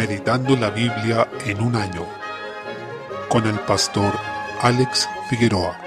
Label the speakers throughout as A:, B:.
A: Meditando la Biblia en un año con el pastor Alex Figueroa.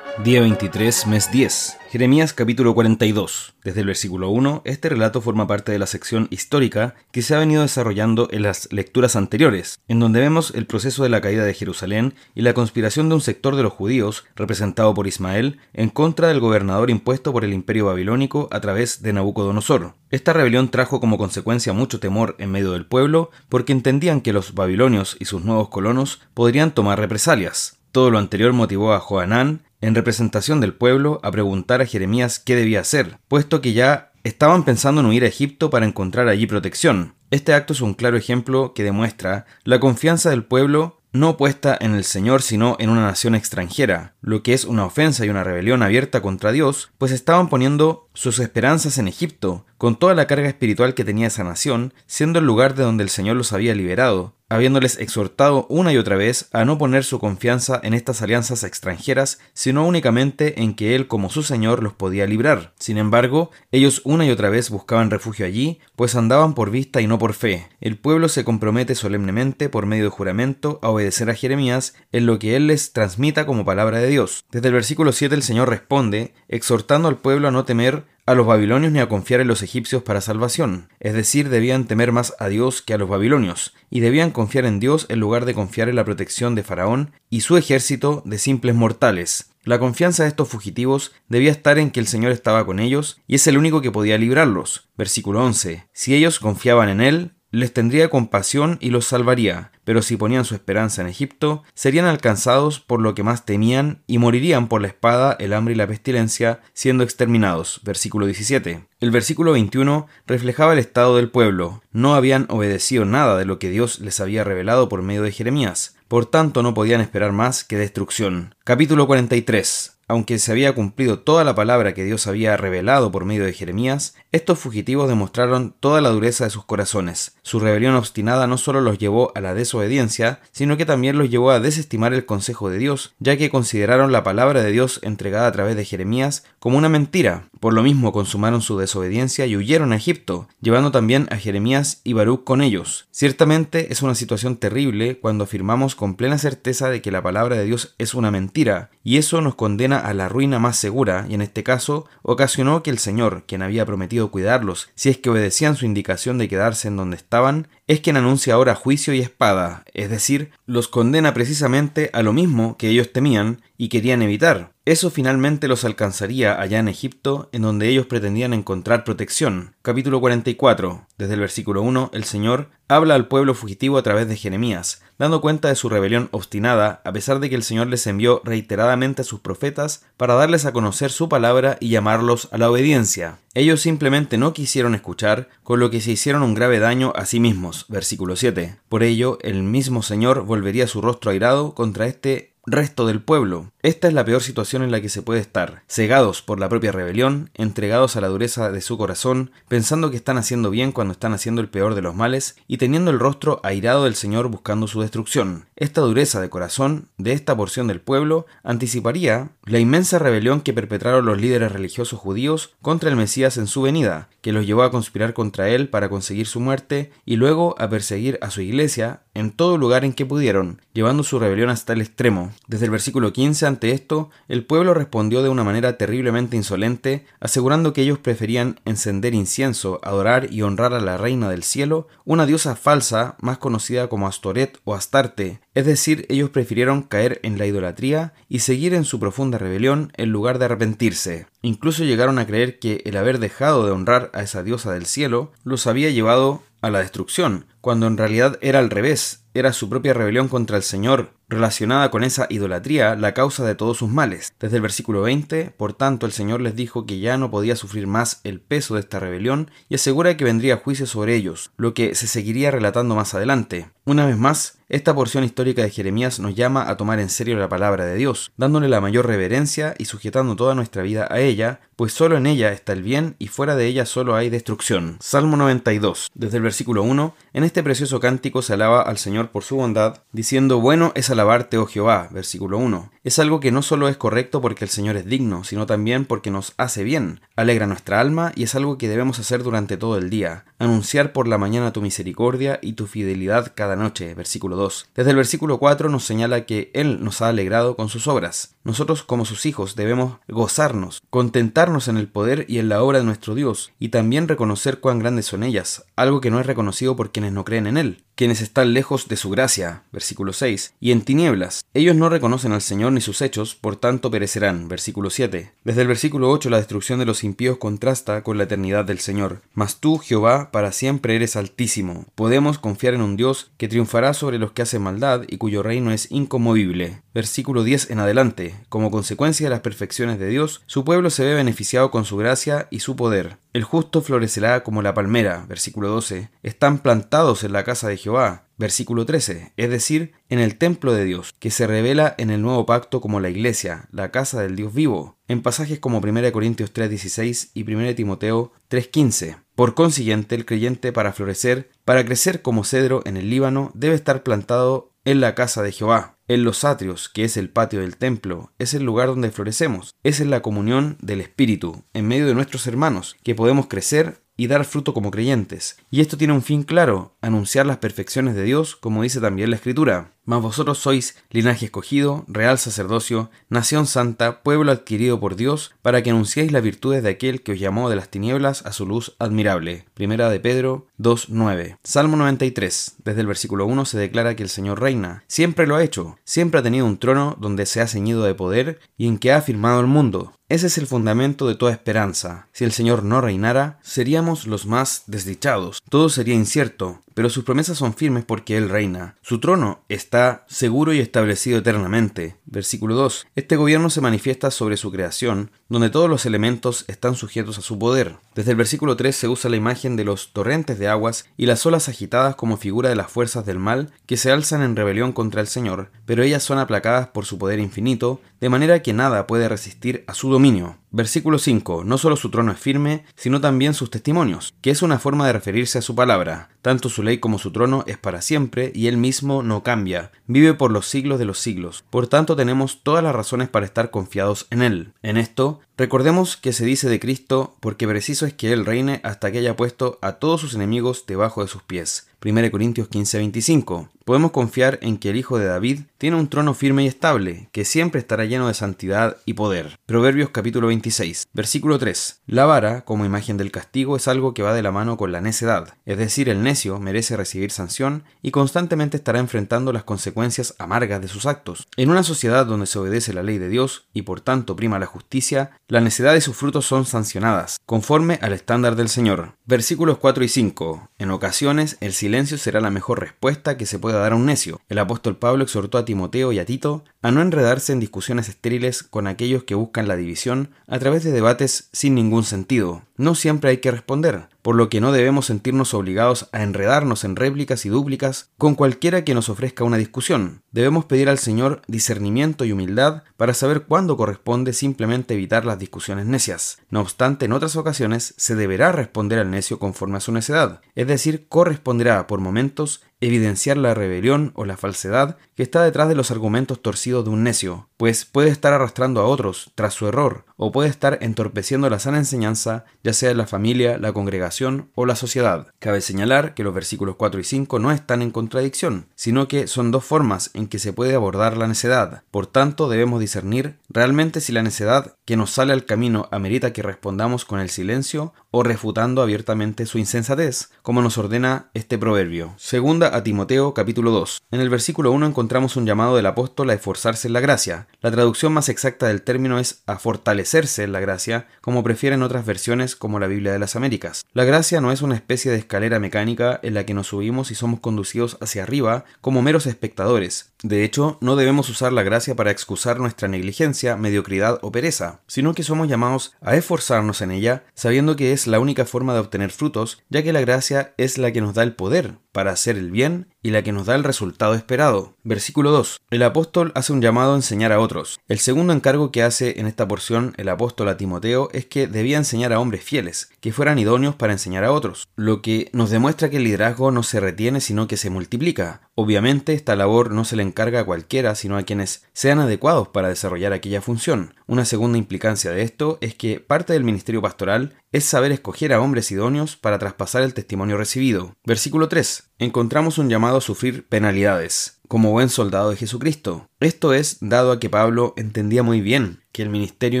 B: Día 23, mes 10. Jeremías capítulo 42. Desde el versículo 1, este relato forma parte de la sección histórica que se ha venido desarrollando en las lecturas anteriores, en donde vemos el proceso de la caída de Jerusalén y la conspiración de un sector de los judíos, representado por Ismael, en contra del gobernador impuesto por el imperio babilónico a través de Nabucodonosor. Esta rebelión trajo como consecuencia mucho temor en medio del pueblo porque entendían que los babilonios y sus nuevos colonos podrían tomar represalias. Todo lo anterior motivó a Joanán, en representación del pueblo, a preguntar a Jeremías qué debía hacer, puesto que ya estaban pensando en huir a Egipto para encontrar allí protección. Este acto es un claro ejemplo que demuestra la confianza del pueblo no puesta en el Señor sino en una nación extranjera, lo que es una ofensa y una rebelión abierta contra Dios, pues estaban poniendo sus esperanzas en Egipto, con toda la carga espiritual que tenía esa nación, siendo el lugar de donde el Señor los había liberado, habiéndoles exhortado una y otra vez a no poner su confianza en estas alianzas extranjeras, sino únicamente en que Él como su Señor los podía librar. Sin embargo, ellos una y otra vez buscaban refugio allí, pues andaban por vista y no por fe. El pueblo se compromete solemnemente por medio de juramento a obedecer a Jeremías en lo que Él les transmita como palabra de Dios. Desde el versículo 7 el Señor responde, exhortando al pueblo a no temer a los babilonios ni a confiar en los egipcios para salvación, es decir, debían temer más a Dios que a los babilonios, y debían confiar en Dios en lugar de confiar en la protección de Faraón y su ejército de simples mortales. La confianza de estos fugitivos debía estar en que el Señor estaba con ellos y es el único que podía librarlos. Versículo 11. Si ellos confiaban en Él, les tendría compasión y los salvaría, pero si ponían su esperanza en Egipto, serían alcanzados por lo que más temían y morirían por la espada, el hambre y la pestilencia, siendo exterminados. Versículo 17. El versículo 21 reflejaba el estado del pueblo. No habían obedecido nada de lo que Dios les había revelado por medio de Jeremías. Por tanto, no podían esperar más que destrucción. Capítulo 43. Aunque se había cumplido toda la palabra que Dios había revelado por medio de Jeremías, estos fugitivos demostraron toda la dureza de sus corazones. Su rebelión obstinada no solo los llevó a la desobediencia, sino que también los llevó a desestimar el consejo de Dios, ya que consideraron la palabra de Dios entregada a través de Jeremías como una mentira. Por lo mismo consumaron su desobediencia y huyeron a Egipto, llevando también a Jeremías y Baruch con ellos. Ciertamente es una situación terrible cuando afirmamos con plena certeza de que la palabra de Dios es una mentira, y eso nos condena a la ruina más segura y en este caso ocasionó que el Señor, quien había prometido cuidarlos si es que obedecían su indicación de quedarse en donde estaban, es quien anuncia ahora juicio y espada, es decir, los condena precisamente a lo mismo que ellos temían y querían evitar. Eso finalmente los alcanzaría allá en Egipto, en donde ellos pretendían encontrar protección. Capítulo 44. Desde el versículo 1, el Señor habla al pueblo fugitivo a través de Jeremías, dando cuenta de su rebelión obstinada, a pesar de que el Señor les envió reiteradamente a sus profetas para darles a conocer su palabra y llamarlos a la obediencia. Ellos simplemente no quisieron escuchar, con lo que se hicieron un grave daño a sí mismos. Versículo 7. Por ello, el mismo Señor volvería su rostro airado contra este resto del pueblo. Esta es la peor situación en la que se puede estar, cegados por la propia rebelión, entregados a la dureza de su corazón, pensando que están haciendo bien cuando están haciendo el peor de los males y teniendo el rostro airado del Señor buscando su destrucción. Esta dureza de corazón de esta porción del pueblo anticiparía la inmensa rebelión que perpetraron los líderes religiosos judíos contra el Mesías en su venida, que los llevó a conspirar contra él para conseguir su muerte y luego a perseguir a su iglesia en todo lugar en que pudieron, llevando su rebelión hasta el extremo. Desde el versículo 15 ante esto, el pueblo respondió de una manera terriblemente insolente, asegurando que ellos preferían encender incienso, adorar y honrar a la reina del cielo, una diosa falsa más conocida como Astoret o Astarte, es decir, ellos prefirieron caer en la idolatría y seguir en su profunda rebelión en lugar de arrepentirse. Incluso llegaron a creer que el haber dejado de honrar a esa diosa del cielo los había llevado a la destrucción, cuando en realidad era al revés, era su propia rebelión contra el Señor, relacionada con esa idolatría, la causa de todos sus males. Desde el versículo 20, por tanto, el Señor les dijo que ya no podía sufrir más el peso de esta rebelión y asegura que vendría juicio sobre ellos, lo que se seguiría relatando más adelante. Una vez más, esta porción histórica de Jeremías nos llama a tomar en serio la palabra de Dios, dándole la mayor reverencia y sujetando toda nuestra vida a ella, pues solo en ella está el bien y fuera de ella solo hay destrucción. Salmo 92. Desde el versículo 1, en este este precioso cántico se alaba al Señor por su bondad, diciendo, Bueno es alabarte, oh Jehová, versículo 1. Es algo que no solo es correcto porque el Señor es digno, sino también porque nos hace bien, alegra nuestra alma y es algo que debemos hacer durante todo el día, anunciar por la mañana tu misericordia y tu fidelidad cada noche, versículo 2. Desde el versículo 4 nos señala que Él nos ha alegrado con sus obras. Nosotros como sus hijos debemos gozarnos, contentarnos en el poder y en la obra de nuestro Dios, y también reconocer cuán grandes son ellas, algo que no es reconocido por quienes no creen en Él, quienes están lejos de su gracia, versículo 6, y en tinieblas. Ellos no reconocen al Señor ni sus hechos, por tanto perecerán, versículo 7. Desde el versículo 8 la destrucción de los impíos contrasta con la eternidad del Señor. Mas tú, Jehová, para siempre eres altísimo. Podemos confiar en un Dios que triunfará sobre los que hacen maldad y cuyo reino es inconmovible. Versículo 10 en adelante. Como consecuencia de las perfecciones de Dios, su pueblo se ve beneficiado con su gracia y su poder. El justo florecerá como la palmera, versículo 12. Están plantados en la casa de Jehová, versículo 13, es decir, en el templo de Dios, que se revela en el nuevo pacto como la iglesia, la casa del Dios vivo, en pasajes como 1 Corintios 3:16 y 1 Timoteo 3:15. Por consiguiente, el creyente para florecer, para crecer como cedro en el Líbano, debe estar plantado en la casa de Jehová, en los atrios, que es el patio del templo, es el lugar donde florecemos, es en la comunión del Espíritu, en medio de nuestros hermanos, que podemos crecer y dar fruto como creyentes. Y esto tiene un fin claro, anunciar las perfecciones de Dios, como dice también la Escritura. Mas vosotros sois linaje escogido, real sacerdocio, nación santa, pueblo adquirido por Dios, para que anunciéis las virtudes de aquel que os llamó de las tinieblas a su luz admirable. Primera de Pedro 2.9. Salmo 93. Desde el versículo 1 se declara que el Señor reina. Siempre lo ha hecho. Siempre ha tenido un trono donde se ha ceñido de poder y en que ha afirmado el mundo. Ese es el fundamento de toda esperanza. Si el Señor no reinara, seríamos los más desdichados. Todo sería incierto, pero sus promesas son firmes porque Él reina. Su trono está seguro y establecido eternamente. Versículo 2. Este gobierno se manifiesta sobre su creación, donde todos los elementos están sujetos a su poder. Desde el versículo 3 se usa la imagen de los torrentes de aguas y las olas agitadas como figura de las fuerzas del mal que se alzan en rebelión contra el Señor, pero ellas son aplacadas por su poder infinito, de manera que nada puede resistir a su dominio. Versículo 5. No solo su trono es firme, sino también sus testimonios, que es una forma de referirse a su palabra. Tanto su ley como su trono es para siempre, y él mismo no cambia. Vive por los siglos de los siglos. Por tanto, tenemos todas las razones para estar confiados en él. En esto, recordemos que se dice de Cristo, porque preciso es que él reine hasta que haya puesto a todos sus enemigos debajo de sus pies. 1 Corintios 15:25. Podemos confiar en que el Hijo de David tiene un trono firme y estable, que siempre estará lleno de santidad y poder. Proverbios capítulo 26, versículo 3. La vara, como imagen del castigo, es algo que va de la mano con la necedad, es decir, el necio merece recibir sanción y constantemente estará enfrentando las consecuencias amargas de sus actos. En una sociedad donde se obedece la ley de Dios y por tanto prima la justicia, la necedad y sus frutos son sancionadas, conforme al estándar del Señor. Versículos 4 y 5. En ocasiones, el silencio será la mejor respuesta que se pueda dar a un necio. El apóstol Pablo exhortó a Timoteo y a Tito a no enredarse en discusiones estériles con aquellos que buscan la división a través de debates sin ningún sentido. No siempre hay que responder, por lo que no debemos sentirnos obligados a enredarnos en réplicas y dúplicas con cualquiera que nos ofrezca una discusión. Debemos pedir al Señor discernimiento y humildad para saber cuándo corresponde simplemente evitar las discusiones necias. No obstante, en otras ocasiones se deberá responder al necio conforme a su necedad, es decir, corresponderá por momentos evidenciar la rebelión o la falsedad que está detrás de los argumentos torcidos de un necio, pues puede estar arrastrando a otros tras su error, o puede estar entorpeciendo la sana enseñanza, ya sea la familia, la congregación o la sociedad. Cabe señalar que los versículos 4 y 5 no están en contradicción, sino que son dos formas en que se puede abordar la necedad. Por tanto, debemos discernir realmente si la necedad que nos sale al camino amerita que respondamos con el silencio o refutando abiertamente su insensatez, como nos ordena este proverbio. Segunda a Timoteo capítulo 2. En el versículo 1 encontramos un llamado del apóstol a esforzarse en la gracia. La traducción más exacta del término es a fortalecerse en la gracia, como prefieren otras versiones como la Biblia de las Américas. La gracia no es una especie de escalera mecánica en la que nos subimos y somos conducidos hacia arriba como meros espectadores. De hecho, no debemos usar la gracia para excusar nuestra negligencia, mediocridad o pereza, sino que somos llamados a esforzarnos en ella, sabiendo que es la única forma de obtener frutos, ya que la gracia es la que nos da el poder para hacer el bien y la que nos da el resultado esperado. Versículo 2. El apóstol hace un llamado a enseñar a otros. El segundo encargo que hace en esta porción el apóstol a Timoteo es que debía enseñar a hombres fieles, que fueran idóneos para enseñar a otros, lo que nos demuestra que el liderazgo no se retiene sino que se multiplica. Obviamente esta labor no se le encarga a cualquiera, sino a quienes sean adecuados para desarrollar aquella función. Una segunda implicancia de esto es que parte del ministerio pastoral es saber escoger a hombres idóneos para traspasar el testimonio recibido. Versículo 3. Encontramos un llamado a sufrir penalidades, como buen soldado de Jesucristo. Esto es dado a que Pablo entendía muy bien que el ministerio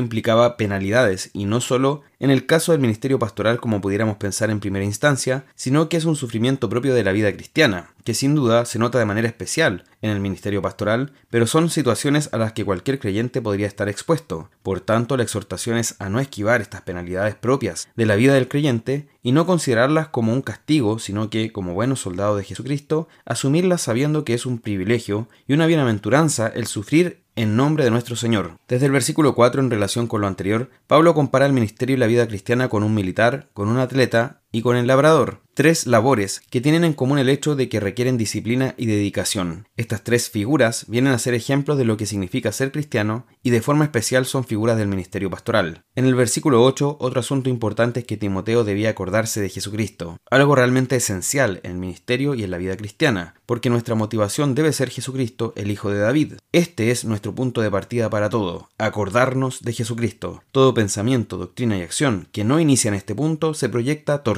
B: implicaba penalidades, y no solo en el caso del ministerio pastoral como pudiéramos pensar en primera instancia, sino que es un sufrimiento propio de la vida cristiana, que sin duda se nota de manera especial en el ministerio pastoral, pero son situaciones a las que cualquier creyente podría estar expuesto. Por tanto, la exhortación es a no esquivar estas penalidades propias de la vida del creyente y no considerarlas como un castigo, sino que, como buenos soldados de Jesucristo, asumirlas sabiendo que es un privilegio y una bienaventuranza el sufrir en nombre de nuestro Señor. Desde el versículo 4 en relación con lo anterior, Pablo compara el ministerio y la vida cristiana con un militar, con un atleta y con el labrador tres labores que tienen en común el hecho de que requieren disciplina y dedicación. Estas tres figuras vienen a ser ejemplos de lo que significa ser cristiano y de forma especial son figuras del ministerio pastoral. En el versículo 8, otro asunto importante es que Timoteo debía acordarse de Jesucristo, algo realmente esencial en el ministerio y en la vida cristiana, porque nuestra motivación debe ser Jesucristo, el Hijo de David. Este es nuestro punto de partida para todo, acordarnos de Jesucristo. Todo pensamiento, doctrina y acción que no inicia en este punto se proyecta torcido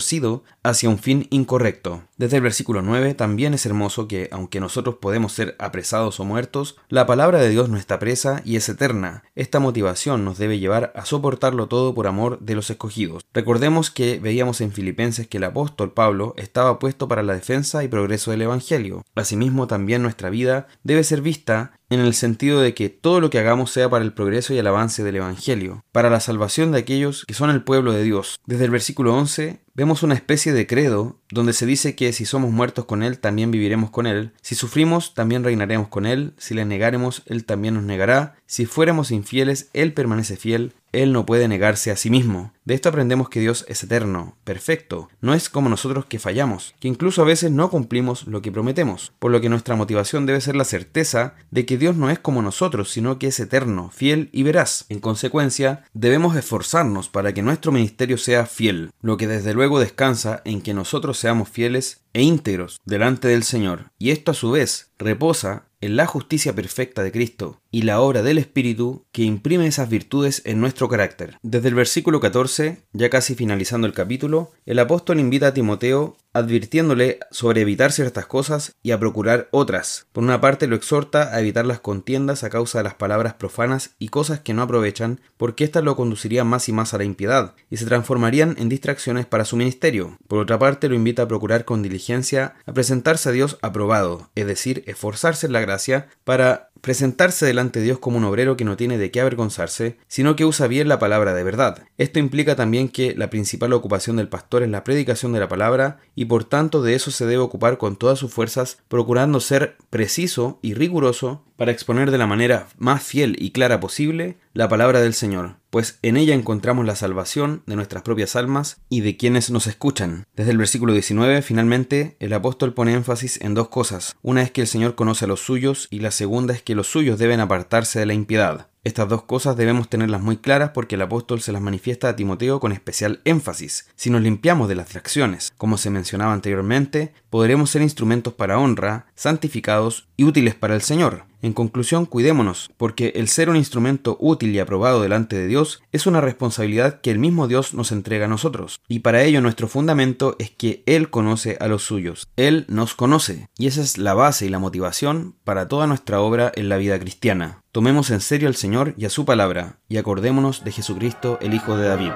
B: hacia un fin incorrecto. Desde el versículo 9 también es hermoso que, aunque nosotros podemos ser apresados o muertos, la palabra de Dios no está presa y es eterna. Esta motivación nos debe llevar a soportarlo todo por amor de los escogidos. Recordemos que veíamos en Filipenses que el apóstol Pablo estaba puesto para la defensa y progreso del Evangelio. Asimismo, también nuestra vida debe ser vista en el sentido de que todo lo que hagamos sea para el progreso y el avance del Evangelio, para la salvación de aquellos que son el pueblo de Dios. Desde el versículo 11 vemos una especie de credo donde se dice que si somos muertos con Él, también viviremos con Él, si sufrimos, también reinaremos con Él, si le negaremos, Él también nos negará, si fuéramos infieles, Él permanece fiel, él no puede negarse a sí mismo. De esto aprendemos que Dios es eterno, perfecto, no es como nosotros que fallamos, que incluso a veces no cumplimos lo que prometemos, por lo que nuestra motivación debe ser la certeza de que Dios no es como nosotros, sino que es eterno, fiel y veraz. En consecuencia, debemos esforzarnos para que nuestro ministerio sea fiel, lo que desde luego descansa en que nosotros seamos fieles e íntegros delante del Señor, y esto a su vez reposa en la justicia perfecta de Cristo y la obra del Espíritu que imprime esas virtudes en nuestro carácter. Desde el versículo 14, ya casi finalizando el capítulo, el apóstol invita a Timoteo advirtiéndole sobre evitar ciertas cosas y a procurar otras. Por una parte lo exhorta a evitar las contiendas a causa de las palabras profanas y cosas que no aprovechan, porque éstas lo conducirían más y más a la impiedad, y se transformarían en distracciones para su ministerio. Por otra parte lo invita a procurar con diligencia a presentarse a Dios aprobado, es decir, esforzarse en la gracia para presentarse delante de Dios como un obrero que no tiene de qué avergonzarse, sino que usa bien la palabra de verdad. Esto implica también que la principal ocupación del pastor es la predicación de la palabra y por tanto de eso se debe ocupar con todas sus fuerzas, procurando ser preciso y riguroso para exponer de la manera más fiel y clara posible la palabra del Señor, pues en ella encontramos la salvación de nuestras propias almas y de quienes nos escuchan. Desde el versículo 19, finalmente, el apóstol pone énfasis en dos cosas. Una es que el Señor conoce a los suyos y la segunda es que los suyos deben apartarse de la impiedad. Estas dos cosas debemos tenerlas muy claras porque el apóstol se las manifiesta a Timoteo con especial énfasis. Si nos limpiamos de las distracciones, como se mencionaba anteriormente, podremos ser instrumentos para honra, santificados y útiles para el Señor. En conclusión, cuidémonos, porque el ser un instrumento útil y aprobado delante de Dios es una responsabilidad que el mismo Dios nos entrega a nosotros. Y para ello nuestro fundamento es que Él conoce a los suyos. Él nos conoce. Y esa es la base y la motivación para toda nuestra obra en la vida cristiana. Tomemos en serio al Señor y a su palabra, y acordémonos de Jesucristo, el Hijo de David.